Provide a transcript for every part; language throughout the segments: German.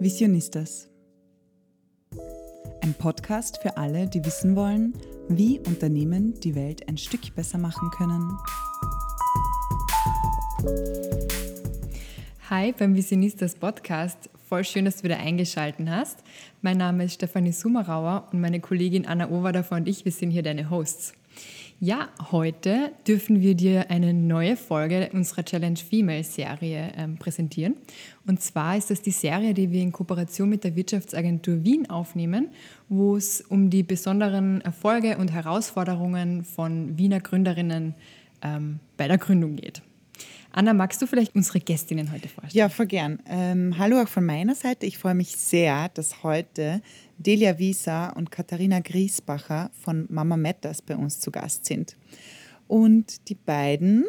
Visionistas. Ein Podcast für alle, die wissen wollen, wie Unternehmen die Welt ein Stück besser machen können. Hi beim Visionistas Podcast. Voll schön, dass du wieder eingeschaltet hast. Mein Name ist Stefanie Sumerauer und meine Kollegin Anna Overdorfer und ich, wir sind hier deine Hosts. Ja, heute dürfen wir dir eine neue Folge unserer Challenge Female Serie ähm, präsentieren. Und zwar ist das die Serie, die wir in Kooperation mit der Wirtschaftsagentur Wien aufnehmen, wo es um die besonderen Erfolge und Herausforderungen von Wiener Gründerinnen ähm, bei der Gründung geht. Anna, magst du vielleicht unsere Gästinnen heute vorstellen? Ja, voll gern. Ähm, hallo auch von meiner Seite. Ich freue mich sehr, dass heute Delia Wieser und Katharina Griesbacher von Mama Matters bei uns zu Gast sind. Und die beiden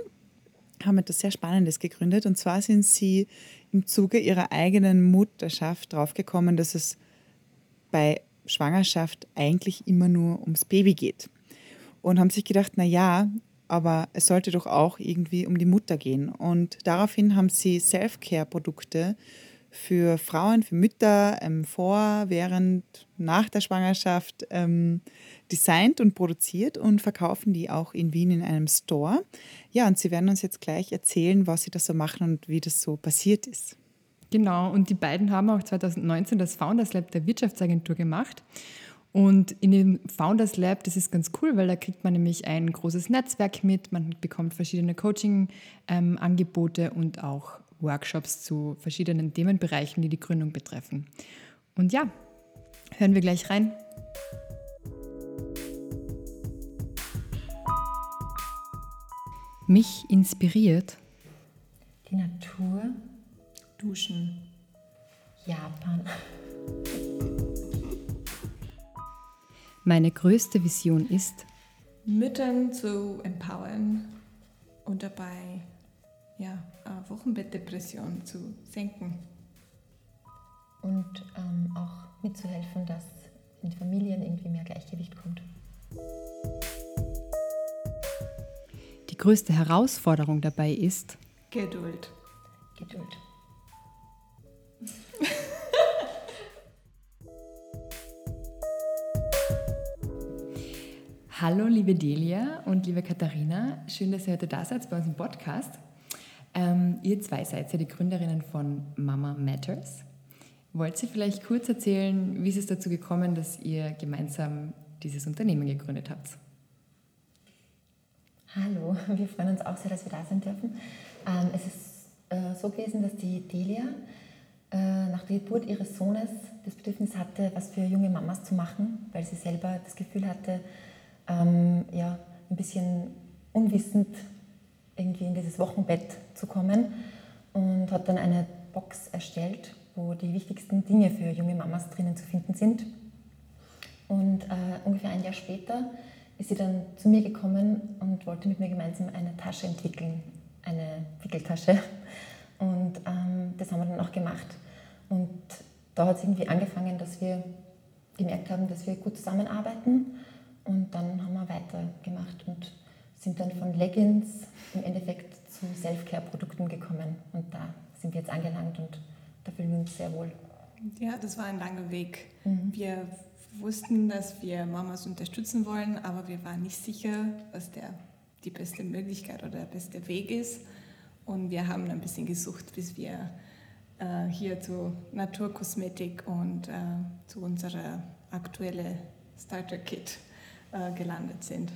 haben etwas sehr Spannendes gegründet. Und zwar sind sie im Zuge ihrer eigenen Mutterschaft draufgekommen, dass es bei Schwangerschaft eigentlich immer nur ums Baby geht. Und haben sich gedacht, na ja, aber es sollte doch auch irgendwie um die Mutter gehen. Und daraufhin haben sie Self-Care-Produkte für Frauen, für Mütter ähm, vor, während, nach der Schwangerschaft ähm, designt und produziert und verkaufen die auch in Wien in einem Store. Ja, und sie werden uns jetzt gleich erzählen, was sie da so machen und wie das so passiert ist. Genau, und die beiden haben auch 2019 das Founders Lab der Wirtschaftsagentur gemacht. Und in dem Founders Lab, das ist ganz cool, weil da kriegt man nämlich ein großes Netzwerk mit, man bekommt verschiedene Coaching-Angebote ähm, und auch Workshops zu verschiedenen Themenbereichen, die die Gründung betreffen. Und ja, hören wir gleich rein. Mich inspiriert die Natur, Duschen, Japan. Meine größte Vision ist, Müttern zu empowern und dabei ja, Wochenbettdepression zu senken. Und ähm, auch mitzuhelfen, dass in Familien irgendwie mehr Gleichgewicht kommt. Die größte Herausforderung dabei ist Geduld. Geduld. Hallo, liebe Delia und liebe Katharina. Schön, dass ihr heute da seid bei uns im Podcast. Ähm, ihr zwei seid ja die Gründerinnen von Mama Matters. Wollt ihr vielleicht kurz erzählen, wie ist es dazu gekommen, dass ihr gemeinsam dieses Unternehmen gegründet habt? Hallo, wir freuen uns auch sehr, dass wir da sein dürfen. Ähm, es ist äh, so gewesen, dass die Delia äh, nach der Geburt ihres Sohnes das Bedürfnis hatte, was für junge Mamas zu machen, weil sie selber das Gefühl hatte, ähm, ja, ein bisschen unwissend irgendwie in dieses Wochenbett zu kommen und hat dann eine Box erstellt, wo die wichtigsten Dinge für junge Mamas drinnen zu finden sind. Und äh, ungefähr ein Jahr später ist sie dann zu mir gekommen und wollte mit mir gemeinsam eine Tasche entwickeln, eine Wickeltasche. Und ähm, das haben wir dann auch gemacht. Und da hat es irgendwie angefangen, dass wir gemerkt haben, dass wir gut zusammenarbeiten und dann haben wir weitergemacht und sind dann von Leggings im Endeffekt zu Self-Care-Produkten gekommen. Und da sind wir jetzt angelangt und da fühlen wir uns sehr wohl. Ja, das war ein langer Weg. Mhm. Wir wussten, dass wir Mamas unterstützen wollen, aber wir waren nicht sicher, was der, die beste Möglichkeit oder der beste Weg ist. Und wir haben ein bisschen gesucht, bis wir äh, hier zu Naturkosmetik und äh, zu unserer aktuellen Starter-Kit äh, gelandet sind.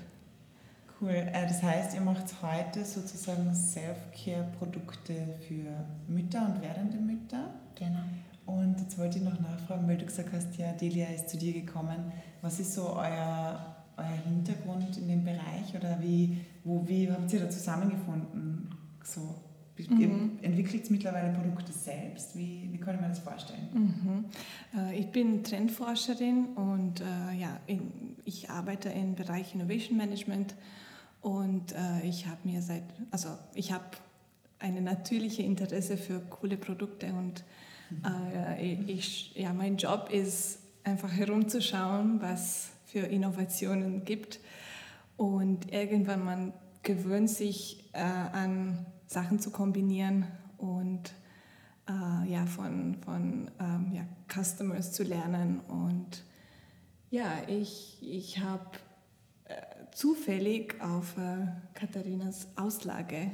Cool. Äh, das heißt, ihr macht heute sozusagen Self-Care-Produkte für Mütter und werdende Mütter. Genau. Und jetzt wollte ich noch nachfragen, weil du gesagt hast, ja, Delia ist zu dir gekommen. Was ist so euer, euer Hintergrund in dem Bereich oder wie, wo, wie habt ihr da zusammengefunden? So, Mhm. Entwickelt es mittlerweile Produkte selbst? Wie, wie kann ich mir das vorstellen? Mhm. Äh, ich bin Trendforscherin und äh, ja, ich arbeite im Bereich Innovation Management und äh, ich habe mir seit, also ich habe eine natürliche Interesse für coole Produkte und mhm. ich, ja, mein Job ist einfach herumzuschauen, was für Innovationen gibt und irgendwann man gewöhnt sich an Sachen zu kombinieren und äh, ja, von, von ähm, ja, Customers zu lernen. Und ja, ich, ich habe äh, zufällig auf äh, Katharinas Auslage,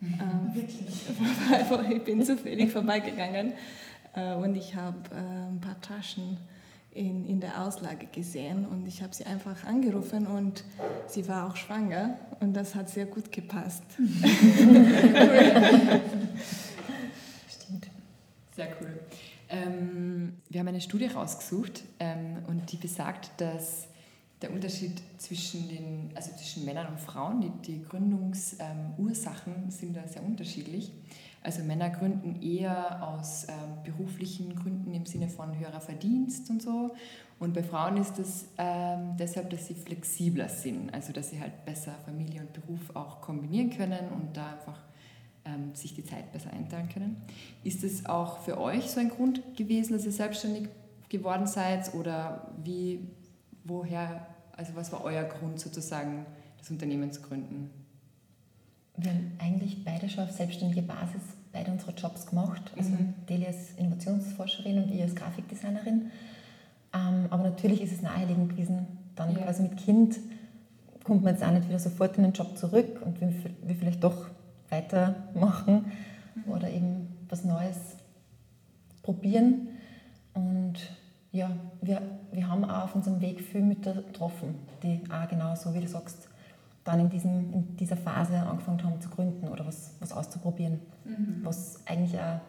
äh, ich bin zufällig vorbeigegangen äh, und ich habe äh, ein paar Taschen in, in der Auslage gesehen und ich habe sie einfach angerufen und sie war auch schwanger und das hat sehr gut gepasst. Stimmt. Sehr cool. Ähm, wir haben eine Studie rausgesucht ähm, und die besagt, dass der Unterschied zwischen, den, also zwischen Männern und Frauen, die, die Gründungsursachen ähm, sind da sehr unterschiedlich. Also Männer gründen eher aus ähm, beruflichen Gründen im Sinne von höherer Verdienst und so. Und bei Frauen ist es ähm, deshalb, dass sie flexibler sind, also dass sie halt besser Familie und Beruf auch kombinieren können und da einfach ähm, sich die Zeit besser einteilen können. Ist es auch für euch so ein Grund gewesen, dass ihr selbstständig geworden seid oder wie, woher, also was war euer Grund sozusagen, das Unternehmen zu gründen? Wir haben eigentlich beide schon auf selbstständige Basis beide unsere Jobs gemacht. Also mhm. Delia ist Innovationsforscherin und ich als Grafikdesignerin. Ähm, aber natürlich ist es naheliegend gewesen, dann ja. quasi mit Kind kommt man jetzt auch nicht wieder sofort in den Job zurück und will, will vielleicht doch weitermachen mhm. oder eben was Neues probieren. Und ja, wir, wir haben auch auf unserem Weg viele Mütter getroffen, die auch genau so, wie du sagst, dann in, diesem, in dieser Phase angefangen haben zu gründen oder was, was auszuprobieren. Mhm. Was eigentlich auch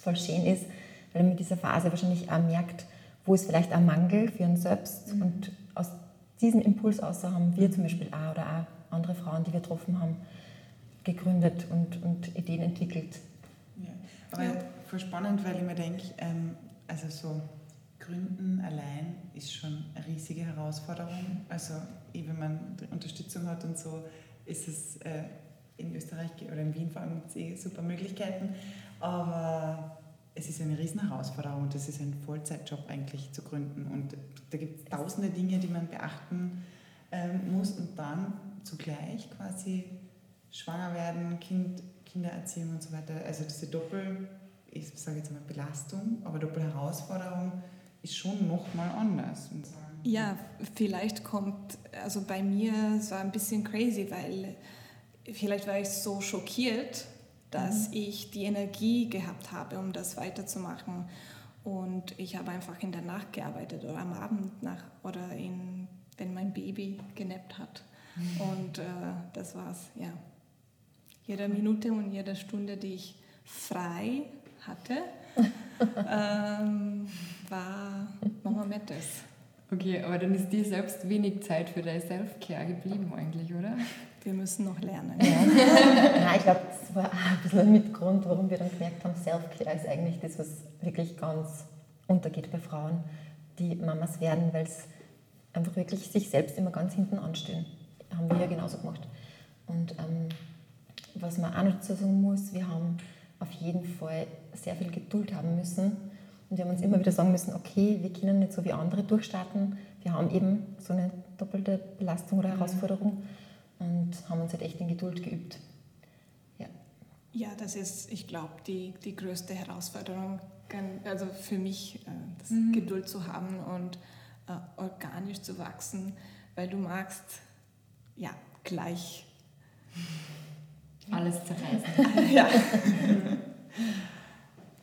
voll schön ist, weil man mit dieser Phase wahrscheinlich auch merkt, wo ist vielleicht ein Mangel für uns selbst. Mhm. Und aus diesem Impuls aus haben wir zum Beispiel auch oder auch andere Frauen, die wir getroffen haben, gegründet und, und Ideen entwickelt. Ja, aber ja. voll spannend, weil ich mir denke, ähm, also so Gründen allein ist schon eine riesige Herausforderung. Also wenn man Unterstützung hat und so, ist es äh, in Österreich oder in Wien vor allem eh super Möglichkeiten. Aber es ist eine riesen Herausforderung und es ist ein Vollzeitjob eigentlich zu gründen. Und da gibt es tausende Dinge, die man beachten ähm, muss und dann zugleich quasi schwanger werden, kind, Kindererziehung und so weiter. Also diese Doppel, ich sage jetzt mal Belastung, aber Doppelherausforderung ist schon nochmal anders. Ja, vielleicht kommt, also bei mir so ein bisschen crazy, weil vielleicht war ich so schockiert, dass mhm. ich die Energie gehabt habe, um das weiterzumachen. Und ich habe einfach in der Nacht gearbeitet oder am Abend nach, oder in, wenn mein Baby genappt hat. Mhm. Und äh, das war's, ja. Jede Minute und jede Stunde, die ich frei hatte, ähm, war Mama Matters. Okay, aber dann ist dir selbst wenig Zeit für deine Self-Care geblieben eigentlich, oder? Wir müssen noch lernen. Ja. Nein, ich glaube, das war ein bisschen ein Mitgrund, warum wir dann gemerkt haben, Self-Care ist eigentlich das, was wirklich ganz untergeht bei Frauen, die Mamas werden, weil es einfach wirklich sich selbst immer ganz hinten anstellen. Haben wir ja genauso gemacht. Und ähm, was man auch noch dazu sagen muss, wir haben auf jeden Fall sehr viel Geduld haben müssen. Und wir haben uns immer wieder sagen müssen, okay, wir können nicht so wie andere durchstarten. Wir haben eben so eine doppelte Belastung oder mhm. Herausforderung und haben uns halt echt in Geduld geübt. Ja, ja das ist, ich glaube, die, die größte Herausforderung, also für mich, äh, das mhm. Geduld zu haben und äh, organisch zu wachsen, weil du magst, ja, gleich alles zerreißen. ja.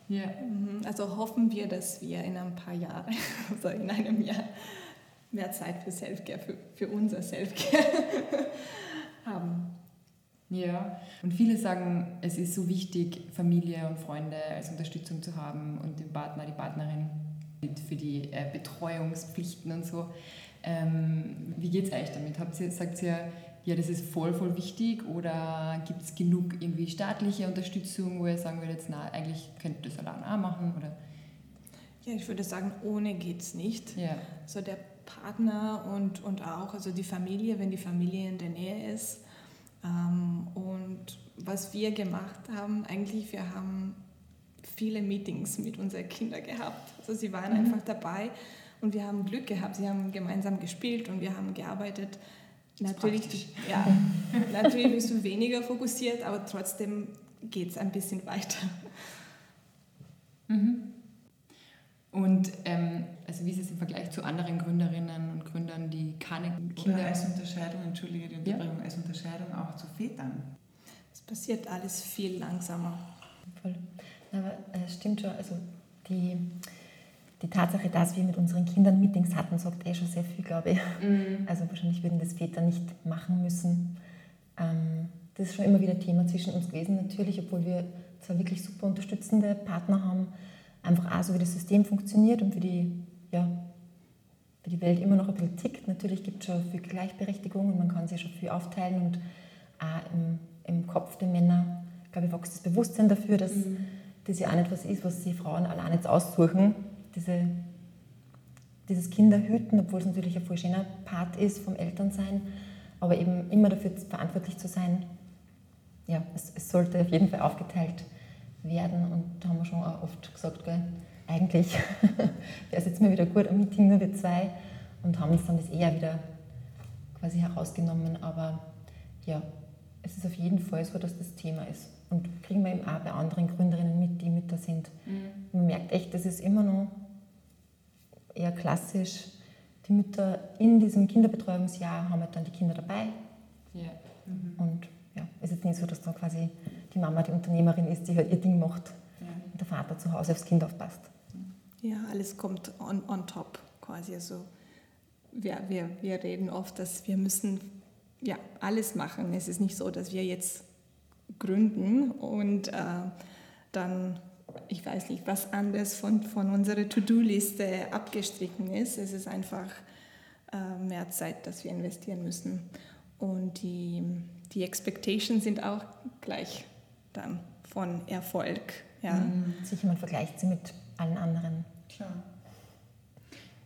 ja. Mhm. Also hoffen wir, dass wir in ein paar Jahren, also in einem Jahr, mehr Zeit für Selfcare, für, für unser Selfcare haben. Ja, und viele sagen, es ist so wichtig, Familie und Freunde als Unterstützung zu haben und den Partner, die Partnerin für die äh, Betreuungspflichten und so. Ähm, wie geht es euch damit? Habt ihr, sagt ihr, ja, das ist voll, voll wichtig oder gibt es genug irgendwie staatliche Unterstützung, wo ihr sagen würdet, na, eigentlich könnt ihr das allein auch machen? Oder? Ja, ich würde sagen, ohne geht es nicht. Ja. So der Partner und, und auch also die Familie, wenn die Familie in der Nähe ist. Ähm, und was wir gemacht haben, eigentlich, wir haben viele Meetings mit unseren Kindern gehabt. Also sie waren mhm. einfach dabei und wir haben Glück gehabt. Sie haben gemeinsam gespielt und wir haben gearbeitet. Natürlich, ja, natürlich bist du weniger fokussiert, aber trotzdem geht es ein bisschen weiter. Mhm. Und ähm, also wie ist es im Vergleich zu anderen Gründerinnen und Gründern, die keine Kinder... Oder als Unterscheidung, entschuldige die Unterbrechung, ja. als Unterscheidung auch zu Vätern? Es passiert alles viel langsamer. Voll. Aber es äh, stimmt schon, also die, die Tatsache, dass wir mit unseren Kindern Meetings hatten, sagt eh schon sehr viel, glaube ich. Mhm. Also wahrscheinlich würden das Väter nicht machen müssen. Ähm, das ist schon immer wieder Thema zwischen uns gewesen, natürlich, obwohl wir zwar wirklich super unterstützende Partner haben, einfach auch so, wie das System funktioniert und wie die, ja, wie die Welt immer noch ein bisschen tickt. Natürlich gibt es schon viel Gleichberechtigung und man kann sich schon viel aufteilen und auch im, im Kopf der Männer, glaube ich, wächst das Bewusstsein dafür, dass mhm. das ja auch nicht was ist, was sie Frauen allein jetzt aussuchen. Diese, dieses Kinderhüten, obwohl es natürlich ein voll schöner Part ist vom Elternsein, aber eben immer dafür verantwortlich zu sein, ja, es, es sollte auf jeden Fall aufgeteilt werden. Und da haben wir schon auch oft gesagt, gell, eigentlich wäre es jetzt mal wieder gut, ein Meeting nur wir zwei und haben uns dann das eher wieder quasi herausgenommen. Aber ja, es ist auf jeden Fall so, dass das Thema ist. Und kriegen wir eben auch bei anderen Gründerinnen mit, die Mütter sind. Mhm. Man merkt echt, das ist immer noch eher klassisch. Die Mütter in diesem Kinderbetreuungsjahr haben halt dann die Kinder dabei. Ja. Mhm. Und ja, es ist nicht so, dass da quasi die Mama die Unternehmerin ist, die halt ihr Ding macht ja. und der Vater zu Hause aufs Kind aufpasst. Ja, alles kommt on, on top quasi. Also wir, wir, wir reden oft, dass wir müssen ja, alles machen. Es ist nicht so, dass wir jetzt gründen und äh, dann, ich weiß nicht, was anderes von, von unserer To-Do-Liste abgestrichen ist. Es ist einfach äh, mehr Zeit, dass wir investieren müssen. Und die, die Expectations sind auch gleich dann von Erfolg. Ja. Mhm. Sicher, man vergleicht sie mit allen anderen. Klar.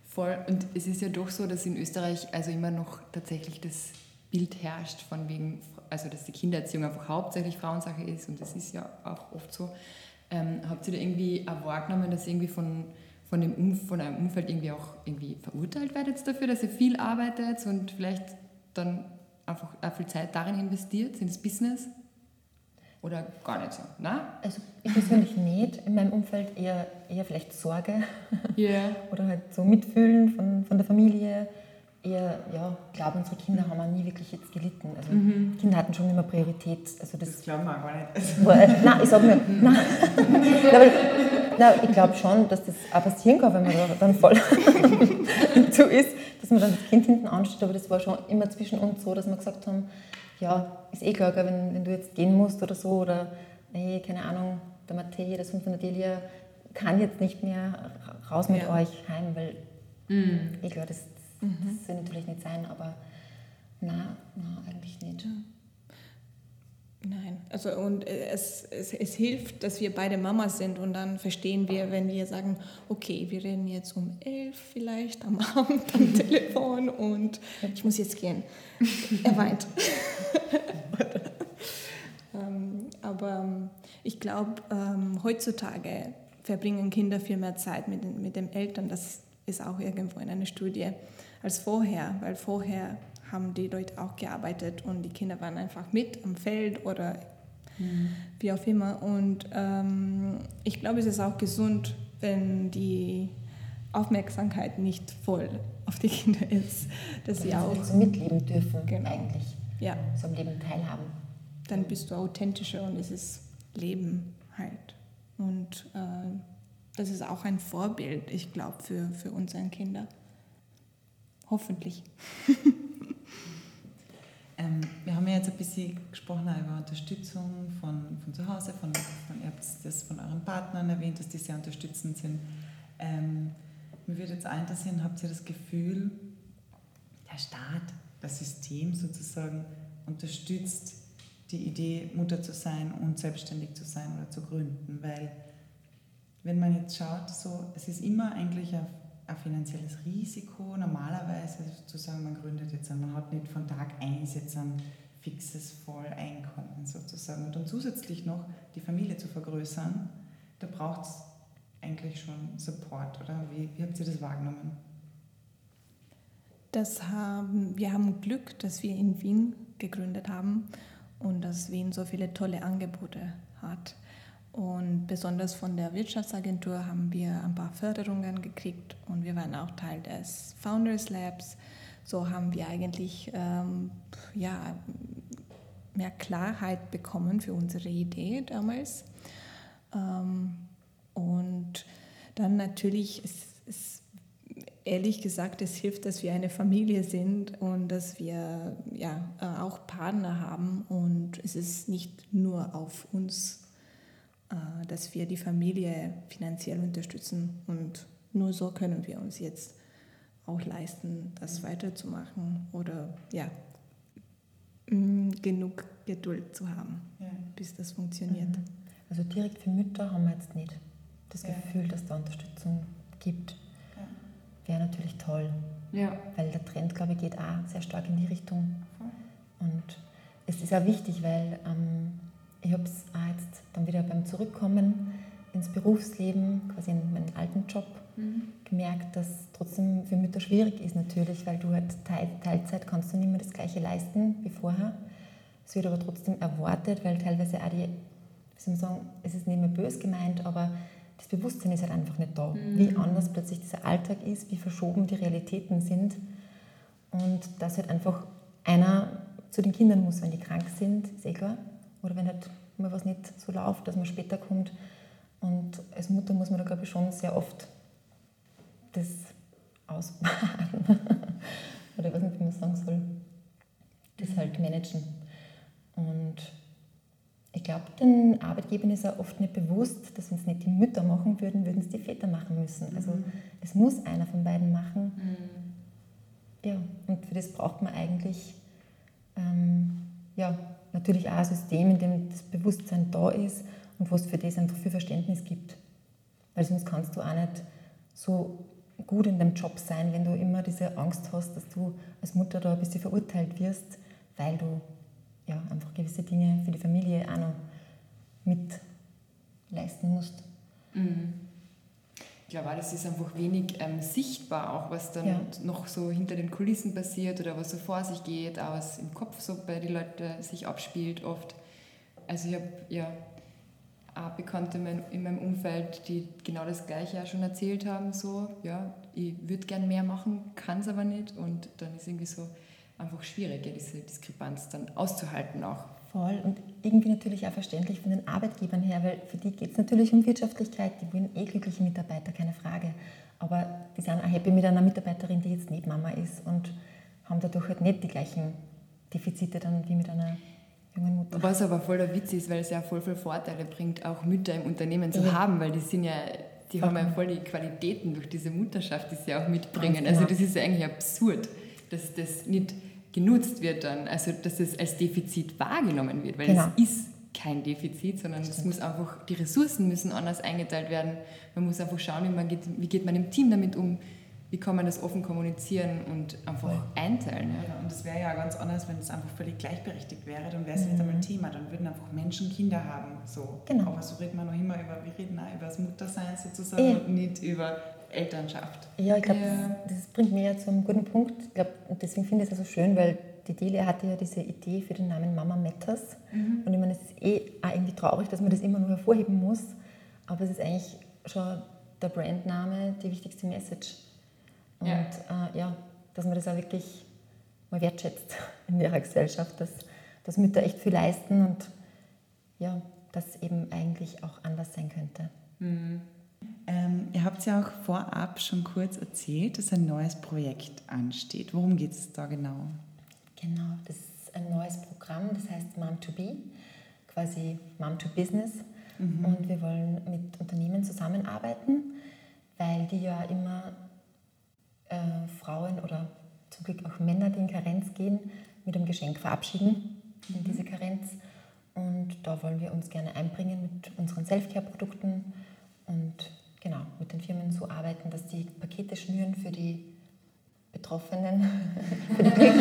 Voll. Und es ist ja doch so, dass in Österreich also immer noch tatsächlich das Bild herrscht, von wegen, also dass die Kindererziehung einfach hauptsächlich Frauensache ist und das ist ja auch oft so. Ähm, habt ihr da irgendwie auch wahrgenommen, dass ihr irgendwie von, von, dem um, von einem Umfeld irgendwie auch irgendwie verurteilt werdet dafür, dass ihr viel arbeitet und vielleicht dann einfach auch viel Zeit darin investiert, in das Business? Oder gar nicht so? Ne? Also ich persönlich nicht. In meinem Umfeld eher, eher vielleicht Sorge. Yeah. Oder halt so Mitfühlen von, von der Familie. Eher, ja, ich glaube, unsere Kinder haben auch nie wirklich jetzt gelitten. Also mhm. Kinder hatten schon immer Priorität. Also das, das glauben wir auch gar nicht. War, äh, nein, ich sage mir, nein. nein, nein ich glaube schon, dass das auch passieren kann, wenn man da dann voll zu ist, dass man dann das Kind hinten ansteht. Aber das war schon immer zwischen uns so, dass wir gesagt haben, ja, ist eh klar, wenn, wenn du jetzt gehen musst oder so, oder hey, keine Ahnung, der Matthäi, der Sohn von der Delia, kann jetzt nicht mehr raus mit ja. euch heim, weil mm. eh klar, das, das mhm. soll natürlich nicht sein, aber na, na eigentlich nicht. Nein, also und es, es, es hilft, dass wir beide Mamas sind und dann verstehen wir, wenn wir sagen, okay, wir reden jetzt um elf vielleicht am Abend am Telefon und ich muss jetzt gehen. Er weint. ähm, aber ähm, ich glaube, ähm, heutzutage verbringen Kinder viel mehr Zeit mit mit den Eltern. Das ist auch irgendwo in einer Studie als vorher, weil vorher haben die Leute auch gearbeitet und die Kinder waren einfach mit am Feld oder mhm. wie auch immer. Und ähm, ich glaube, es ist auch gesund, wenn die Aufmerksamkeit nicht voll auf die Kinder ist, dass sie auch so mitleben dürfen genau. eigentlich, ja. so am Leben teilhaben. Dann bist du authentischer und es ist Leben halt. Und äh, das ist auch ein Vorbild, ich glaube, für, für unsere Kinder. Hoffentlich. Ähm, wir haben ja jetzt ein bisschen gesprochen über Unterstützung von, von zu Hause, von, von, ihr habt das von euren Partnern erwähnt, dass die sehr unterstützend sind. Ähm, mir würde jetzt auch interessieren, habt ihr das Gefühl, der Staat, das System sozusagen unterstützt die Idee, Mutter zu sein und selbstständig zu sein oder zu gründen? Weil, wenn man jetzt schaut, so, es ist immer eigentlich ein ein finanzielles Risiko. Normalerweise sozusagen, man gründet jetzt, man hat nicht von Tag 1 jetzt ein fixes Volleinkommen sozusagen. Und dann zusätzlich noch die Familie zu vergrößern, da braucht es eigentlich schon Support, oder? Wie, wie habt ihr das wahrgenommen? Das haben, wir haben Glück, dass wir in Wien gegründet haben und dass Wien so viele tolle Angebote hat. Und besonders von der Wirtschaftsagentur haben wir ein paar Förderungen gekriegt und wir waren auch Teil des Founders Labs. So haben wir eigentlich ähm, ja, mehr Klarheit bekommen für unsere Idee damals. Ähm, und dann natürlich, es, es, ehrlich gesagt, es hilft, dass wir eine Familie sind und dass wir ja, äh, auch Partner haben. Und es ist nicht nur auf uns, dass wir die Familie finanziell unterstützen. Und nur so können wir uns jetzt auch leisten, das weiterzumachen oder ja, mm, genug Geduld zu haben, ja. bis das funktioniert. Mhm. Also direkt für Mütter haben wir jetzt nicht das ja. Gefühl, dass da Unterstützung gibt. Ja. Wäre natürlich toll. Ja. Weil der Trend, glaube ich, geht auch sehr stark in die Richtung. Und es ist auch wichtig, weil ähm, ich habe es auch jetzt dann wieder beim Zurückkommen ins Berufsleben, quasi in meinen alten Job, mhm. gemerkt, dass trotzdem für Mütter schwierig ist natürlich, weil du halt Teilzeit kannst du nicht mehr das Gleiche leisten wie vorher. Es wird aber trotzdem erwartet, weil teilweise auch die, wie soll man sagen, es ist nicht mehr böse gemeint, aber das Bewusstsein ist halt einfach nicht da. Mhm. Wie anders plötzlich dieser Alltag ist, wie verschoben die Realitäten sind. Und dass halt einfach einer zu den Kindern muss, wenn die krank sind, ist eh klar. Oder wenn halt mal was nicht so läuft, dass man später kommt. Und als Mutter muss man da, glaube ich, schon sehr oft das ausbaden. Oder ich weiß nicht, wie man sagen soll. Das halt managen. Und ich glaube, den Arbeitgebern ist auch oft nicht bewusst, dass wenn es nicht die Mütter machen würden, würden es die Väter machen müssen. Also mhm. es muss einer von beiden machen. Mhm. Ja, und für das braucht man eigentlich ähm, ja, natürlich auch ein System, in dem das Bewusstsein da ist und wo es für das einfach viel Verständnis gibt. Weil sonst kannst du auch nicht so gut in deinem Job sein, wenn du immer diese Angst hast, dass du als Mutter da ein bisschen verurteilt wirst, weil du ja, einfach gewisse Dinge für die Familie auch noch mit leisten musst. Mhm. Ich glaube das ist einfach wenig ähm, sichtbar, auch was dann ja. noch so hinter den Kulissen passiert oder was so vor sich geht, auch was im Kopf so bei den Leuten sich abspielt oft. Also ich habe ja auch Bekannte in meinem Umfeld, die genau das Gleiche auch schon erzählt haben, so, ja, ich würde gern mehr machen, kann es aber nicht und dann ist irgendwie so, einfach schwierig, diese Diskrepanz dann auszuhalten auch. Voll und irgendwie natürlich auch verständlich von den Arbeitgebern her, weil für die geht es natürlich um Wirtschaftlichkeit, die wollen eh glückliche Mitarbeiter, keine Frage. Aber die sind auch happy mit einer Mitarbeiterin, die jetzt nicht Mama ist und haben dadurch halt nicht die gleichen Defizite dann wie mit einer jungen Mutter. Was aber voll der Witz ist, weil es ja voll viele Vorteile bringt, auch Mütter im Unternehmen zu ja. haben, weil die sind ja die haben ja voll die Qualitäten durch diese Mutterschaft, die sie auch mitbringen. Also das ist ja eigentlich absurd, dass das nicht genutzt wird dann, also dass es als Defizit wahrgenommen wird, weil genau. es ist kein Defizit, sondern es muss einfach, die Ressourcen müssen anders eingeteilt werden. Man muss einfach schauen, wie, man geht, wie geht man im Team damit um, wie kann man das offen kommunizieren und einfach ja. einteilen. Ja. ja und das wäre ja ganz anders, wenn es einfach völlig gleichberechtigt wäre, dann wäre es mhm. nicht einmal Thema, dann würden einfach Menschen Kinder haben. So. Genau. Aber so redet man noch immer über, wir reden auch über das Muttersein sozusagen ja. und nicht über Elternschaft. Ja, ich glaube, ja. das, das, bringt mir ja zu einem guten Punkt. Ich glaube, und deswegen finde ich es so schön, weil die Delia hatte ja diese Idee für den Namen Mama Matters. Mhm. Und ich meine, es ist eh auch irgendwie traurig, dass man das immer nur hervorheben muss. Aber es ist eigentlich schon der Brandname die wichtigste Message. Und ja, äh, ja dass man das auch wirklich mal wertschätzt in ihrer Gesellschaft, dass, dass Mütter echt viel leisten und ja, dass eben eigentlich auch anders sein könnte. Mhm. Ähm, ihr habt ja auch vorab schon kurz erzählt, dass ein neues Projekt ansteht. Worum geht es da genau? Genau, das ist ein neues Programm, das heißt Mom to Be, quasi Mom to Business. Mhm. Und wir wollen mit Unternehmen zusammenarbeiten, weil die ja immer äh, Frauen oder zum Glück auch Männer, die in Karenz gehen, mit einem Geschenk verabschieden in mhm. diese Karenz. Und da wollen wir uns gerne einbringen mit unseren Selfcare-Produkten und genau mit den Firmen so arbeiten, dass die Pakete schnüren für die Betroffenen, für die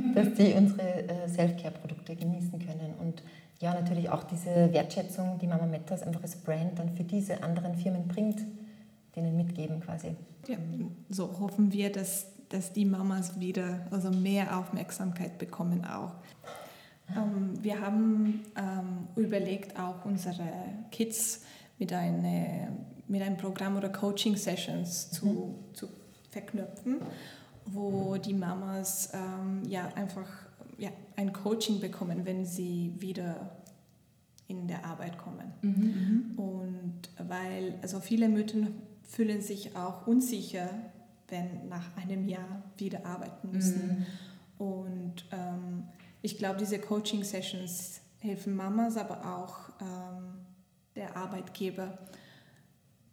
dass die unsere äh, Self-Care-Produkte genießen können. Und ja, natürlich auch diese Wertschätzung, die Mama Mettas einfach als Brand dann für diese anderen Firmen bringt, denen mitgeben quasi. Ja, so hoffen wir, dass, dass die Mamas wieder also mehr Aufmerksamkeit bekommen auch. Ähm, wir haben ähm, überlegt, auch unsere Kids mit, eine, mit einem Programm oder Coaching-Sessions zu, mhm. zu verknüpfen, wo die Mamas ähm, ja einfach ja, ein Coaching bekommen, wenn sie wieder in der Arbeit kommen. Mhm. Und weil also viele Mütter fühlen sich auch unsicher, wenn nach einem Jahr wieder arbeiten müssen. Mhm. Und ähm, ich glaube, diese Coaching-Sessions helfen Mamas, aber auch ähm, der Arbeitgeber,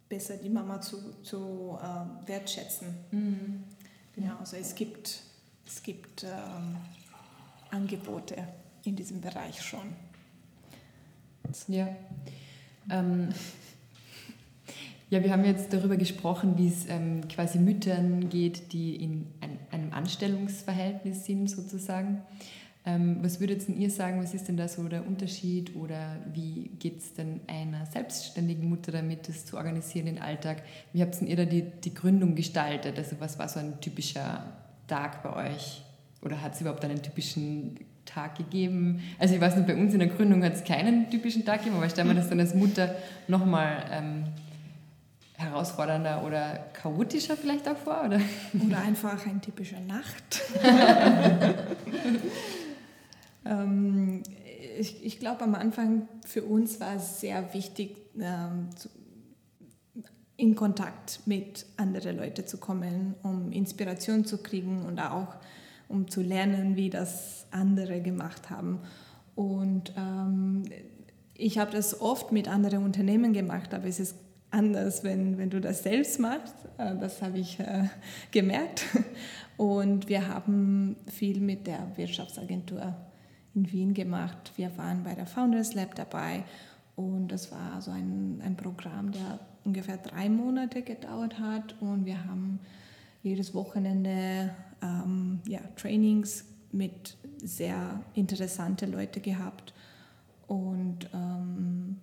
besser die Mama zu, zu äh, wertschätzen. Mhm. Genau, also es gibt, es gibt ähm, Angebote in diesem Bereich schon. Ja. Ähm, ja, wir haben jetzt darüber gesprochen, wie es ähm, quasi Müttern geht, die in ein, einem Anstellungsverhältnis sind, sozusagen. Ähm, was würdet ihr sagen, was ist denn da so der Unterschied oder wie geht es denn einer selbstständigen Mutter damit, das zu organisieren, den Alltag? Wie habt ihr da die, die Gründung gestaltet? Also was war so ein typischer Tag bei euch? Oder hat es überhaupt einen typischen Tag gegeben? Also ich weiß nicht, bei uns in der Gründung hat es keinen typischen Tag gegeben, aber ich stelle mir das dann als Mutter nochmal ähm, herausfordernder oder chaotischer vielleicht auch vor? Oder, oder einfach ein typischer Nacht. ähm, ich ich glaube, am Anfang für uns war es sehr wichtig, ähm, zu, in Kontakt mit anderen Leuten zu kommen, um Inspiration zu kriegen und auch um zu lernen, wie das andere gemacht haben. Und ähm, ich habe das oft mit anderen Unternehmen gemacht, aber es ist anders, wenn, wenn du das selbst machst. Äh, das habe ich äh, gemerkt. Und wir haben viel mit der Wirtschaftsagentur in Wien gemacht. Wir waren bei der Founders Lab dabei und das war so ein, ein Programm, der ungefähr drei Monate gedauert hat und wir haben jedes Wochenende ähm, ja, Trainings mit sehr interessanten Leuten gehabt und ähm,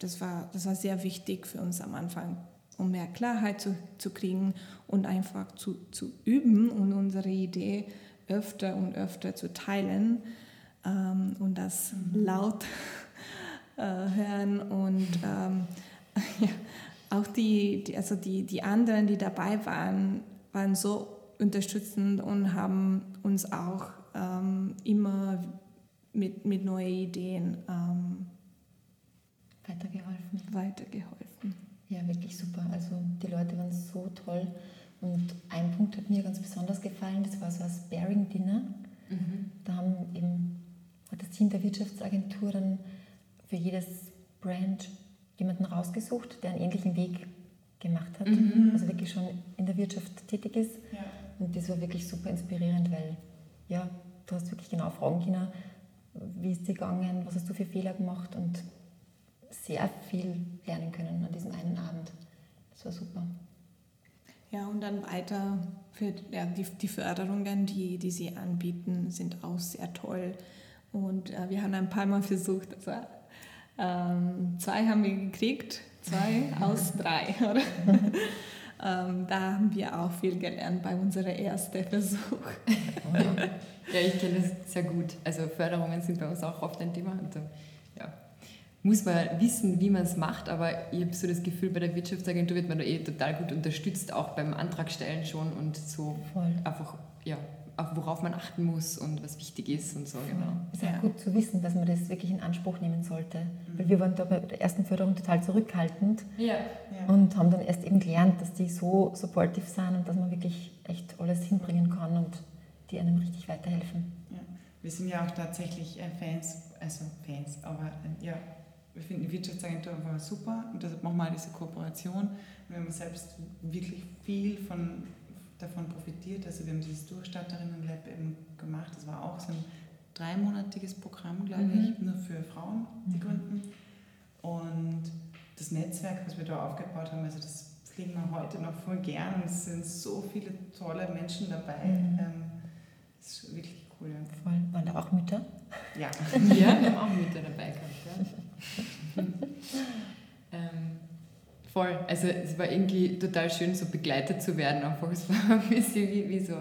das, war, das war sehr wichtig für uns am Anfang, um mehr Klarheit zu, zu kriegen und einfach zu, zu üben und unsere Idee öfter und öfter zu teilen ähm, und das mhm. laut äh, hören und ähm, ja, auch die, die, also die, die anderen, die dabei waren, waren so unterstützend und haben uns auch ähm, immer mit, mit neuen Ideen ähm, weitergeholfen. weitergeholfen. Ja, wirklich super. Also die Leute waren so toll. Und ein Punkt hat mir ganz besonders gefallen, das war so ein Sparing-Dinner. Mhm. Da haben eben, hat das Team der Wirtschaftsagentur dann für jedes Brand jemanden rausgesucht, der einen ähnlichen Weg gemacht hat, mhm. also wirklich schon in der Wirtschaft tätig ist. Ja. Und das war wirklich super inspirierend, weil ja, du hast wirklich genau fragen können, wie ist dir gegangen, was hast du für Fehler gemacht und sehr viel lernen können an diesem einen Abend. Das war super. Ja, und dann weiter für ja, die, die Förderungen, die, die sie anbieten, sind auch sehr toll. Und äh, wir haben ein paar Mal versucht, also, ähm, zwei haben wir gekriegt, zwei aus drei. Ähm, da haben wir auch viel gelernt bei unserem ersten Versuch. ja, ich kenne das sehr gut. Also Förderungen sind bei uns auch oft ein Thema. Und, ja, muss man wissen, wie man es macht, aber ich habe so das Gefühl, bei der Wirtschaftsagentur wird man da eh total gut unterstützt, auch beim Antragstellen schon und so Voll. einfach, ja, worauf man achten muss und was wichtig ist und so, genau. Es ist auch gut zu wissen, dass man das wirklich in Anspruch nehmen sollte. Mhm. Weil wir waren da bei der ersten Förderung total zurückhaltend ja. Ja. und haben dann erst eben gelernt, dass die so supportive sind und dass man wirklich echt alles hinbringen kann und die einem richtig weiterhelfen. Ja. Wir sind ja auch tatsächlich äh, Fans, also Fans, aber äh, ja, wir finden die Wirtschaftsagentur einfach super und deshalb machen wir diese Kooperation. Wir haben selbst wirklich viel von davon profitiert. Also wir haben dieses Durchstatterinnen-Lab eben gemacht. Das war auch so ein dreimonatiges Programm, glaube mhm. ich, nur für Frauen, die mhm. gründen. Und das Netzwerk, was wir da aufgebaut haben, also das pflegen wir heute noch voll gern es sind so viele tolle Menschen dabei. Mhm. Ähm, das ist wirklich cool. Ja. Voll. Waren da auch Mütter? Ja. ja, wir haben auch Mütter dabei gehabt. Ja. Voll. Also es war irgendwie total schön, so begleitet zu werden. Einfach. Es war ein bisschen wie, wie so,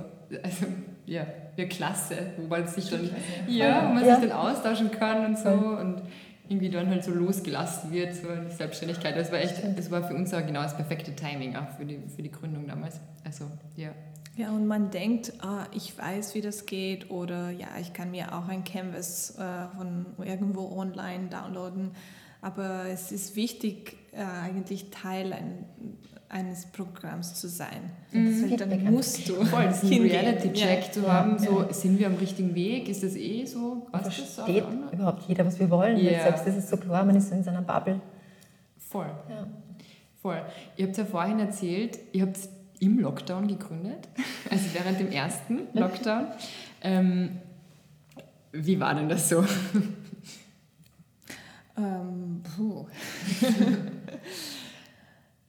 also ja, ja klasse, wo man sich dann, ja, wo man ja. sich dann austauschen kann und so und irgendwie dann halt so losgelassen wird, so in die Selbstständigkeit. Das war echt, das war für uns auch genau das perfekte Timing auch für die, für die Gründung damals. Also, ja. Ja, und man denkt, ah, ich weiß, wie das geht oder ja, ich kann mir auch ein Canvas äh, von irgendwo online downloaden. Aber es ist wichtig, äh, eigentlich Teil ein, eines Programms zu sein. Mhm. Dann musst du voll diesen Reality-Check ja. zu haben, so ja. sind wir am richtigen Weg, ist das eh so? Was Versteht das überhaupt jeder, was wir wollen? Yeah. Selbst ist es so klar, man ist so in seiner Bubble. Voll. Ja. Voll. Ihr habt ja vorhin erzählt, ihr habt im Lockdown gegründet, also während dem ersten Lockdown. Ähm, wie war denn das so? Ähm.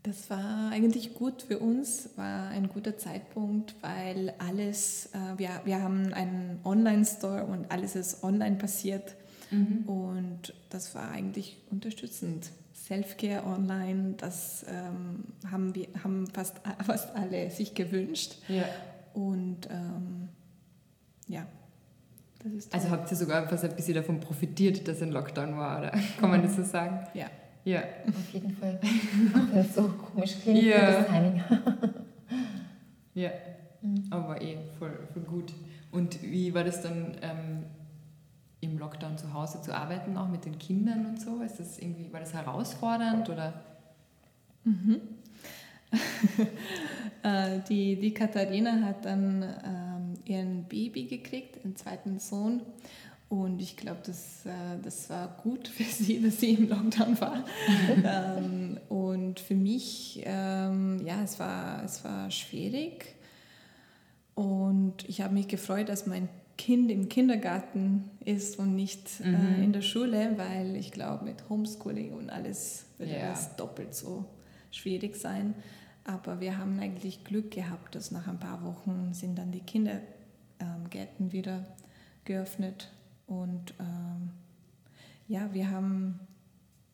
Das war eigentlich gut für uns, war ein guter Zeitpunkt, weil alles, äh, wir, wir haben einen Online-Store und alles ist online passiert mhm. und das war eigentlich unterstützend. Self-Care online, das ähm, haben, wir, haben fast, fast alle sich gewünscht. Ja. Und ähm, ja, also habt ihr sogar fast ein bisschen davon profitiert, dass ein Lockdown war, oder kann man das so sagen? Ja. Ja. Auf jeden Fall. Auch wenn es so komisch klingt, ja. das Timing. ja, mhm. aber eh voll, voll gut. Und wie war das dann ähm, im Lockdown zu Hause zu arbeiten, auch mit den Kindern und so? Ist das irgendwie, war das herausfordernd oder? Mhm. Äh, die, die Katharina hat dann ähm, ihren Baby gekriegt, einen zweiten Sohn. Und ich glaube, das, äh, das war gut für sie, dass sie im Lockdown war. ähm, und für mich, ähm, ja, es war, es war schwierig. Und ich habe mich gefreut, dass mein Kind im Kindergarten ist und nicht äh, mhm. äh, in der Schule, weil ich glaube, mit Homeschooling und alles würde yeah. das doppelt so schwierig sein. Aber wir haben eigentlich Glück gehabt, dass nach ein paar Wochen sind dann die Kindergärten ähm, wieder geöffnet und ähm, ja, wir haben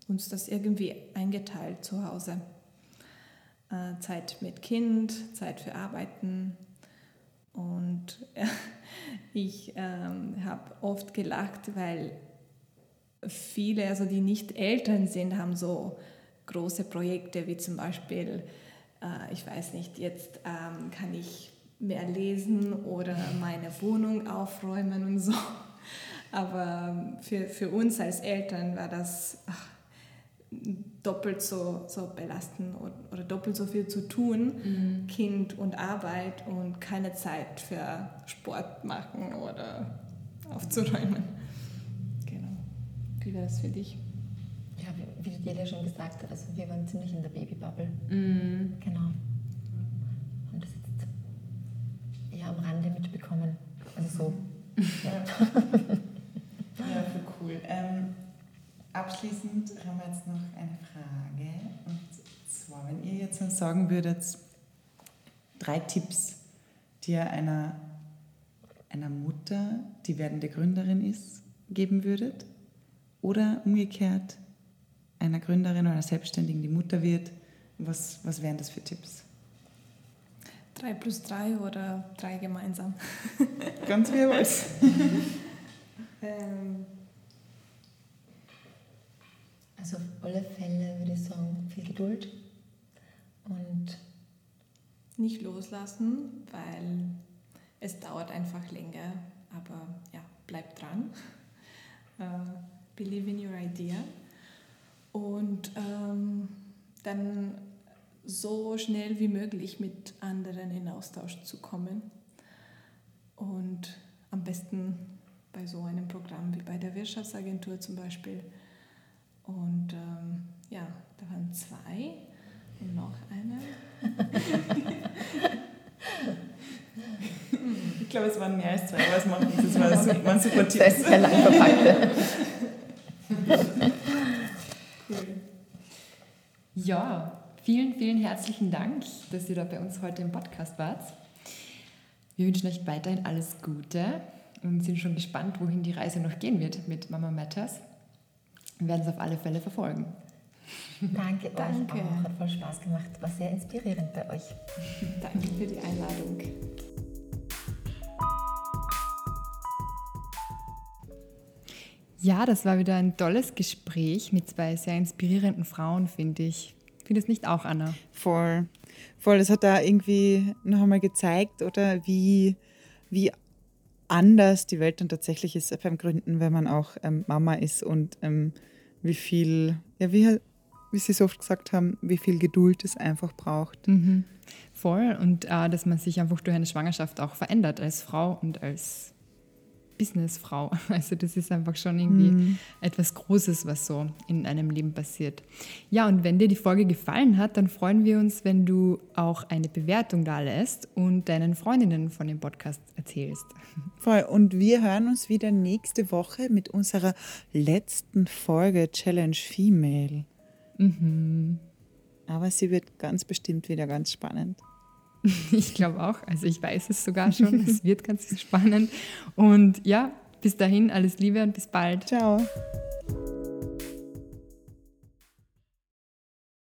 uns das irgendwie eingeteilt zu Hause. Äh, Zeit mit Kind, Zeit für Arbeiten. Und äh, ich ähm, habe oft gelacht, weil viele, also die nicht Eltern sind, haben so große Projekte wie zum Beispiel, äh, ich weiß nicht, jetzt ähm, kann ich mehr lesen oder meine Wohnung aufräumen und so. Aber für, für uns als Eltern war das ach, doppelt so, so belastend oder, oder doppelt so viel zu tun, mhm. Kind und Arbeit und keine Zeit für Sport machen oder aufzuräumen. Genau. Wie war das für dich? Ja, wie, wie Delia schon gesagt hat, also wir waren ziemlich in der Babybubble. Mhm. Genau. Haben das jetzt eher am Rande mitbekommen. Also so. ja. Ja, voll cool. Ähm, abschließend haben wir jetzt noch eine Frage. Und zwar, wenn ihr jetzt sagen würdet, drei Tipps, die ihr einer, einer Mutter, die werdende Gründerin ist, geben würdet, oder umgekehrt einer Gründerin oder einer Selbstständigen, die Mutter wird, was, was wären das für Tipps? Drei plus drei oder drei gemeinsam? Ganz wie ihr wollt. Ähm, also auf alle Fälle würde ich sagen, viel Geduld und nicht loslassen, weil es dauert einfach länger, aber ja, bleib dran. Uh, believe in your idea. Und ähm, dann so schnell wie möglich mit anderen in Austausch zu kommen und am besten bei so einem Programm wie bei der Wirtschaftsagentur zum Beispiel. Und ähm, ja, da waren zwei und noch eine. ich glaube, es waren mehr als zwei, aber es macht nichts. Das war super, waren super Tipps. Sehr lang verpackte. Ja, Vielen, vielen herzlichen Dank, dass ihr da bei uns heute im Podcast wart. Wir wünschen euch weiterhin alles Gute und sind schon gespannt, wohin die Reise noch gehen wird mit Mama Matters. Wir werden es auf alle Fälle verfolgen. Danke, danke. Auch. Hat voll Spaß gemacht. War sehr inspirierend bei euch. danke für die Einladung. Ja, das war wieder ein tolles Gespräch mit zwei sehr inspirierenden Frauen, finde ich. Findest nicht auch, Anna? Voll. Voll. Das hat da irgendwie noch einmal gezeigt, oder wie, wie anders die Welt dann tatsächlich ist beim Gründen, wenn man auch ähm, Mama ist und ähm, wie viel, ja, wie, wie Sie so oft gesagt haben, wie viel Geduld es einfach braucht. Mhm. Voll. Und äh, dass man sich einfach durch eine Schwangerschaft auch verändert als Frau und als Businessfrau. Also das ist einfach schon irgendwie mhm. etwas Großes, was so in einem Leben passiert. Ja, und wenn dir die Folge gefallen hat, dann freuen wir uns, wenn du auch eine Bewertung da lässt und deinen Freundinnen von dem Podcast erzählst. Voll. Und wir hören uns wieder nächste Woche mit unserer letzten Folge Challenge Female. Mhm. Aber sie wird ganz bestimmt wieder ganz spannend. Ich glaube auch. Also ich weiß es sogar schon. es wird ganz spannend. Und ja, bis dahin alles Liebe und bis bald. Ciao.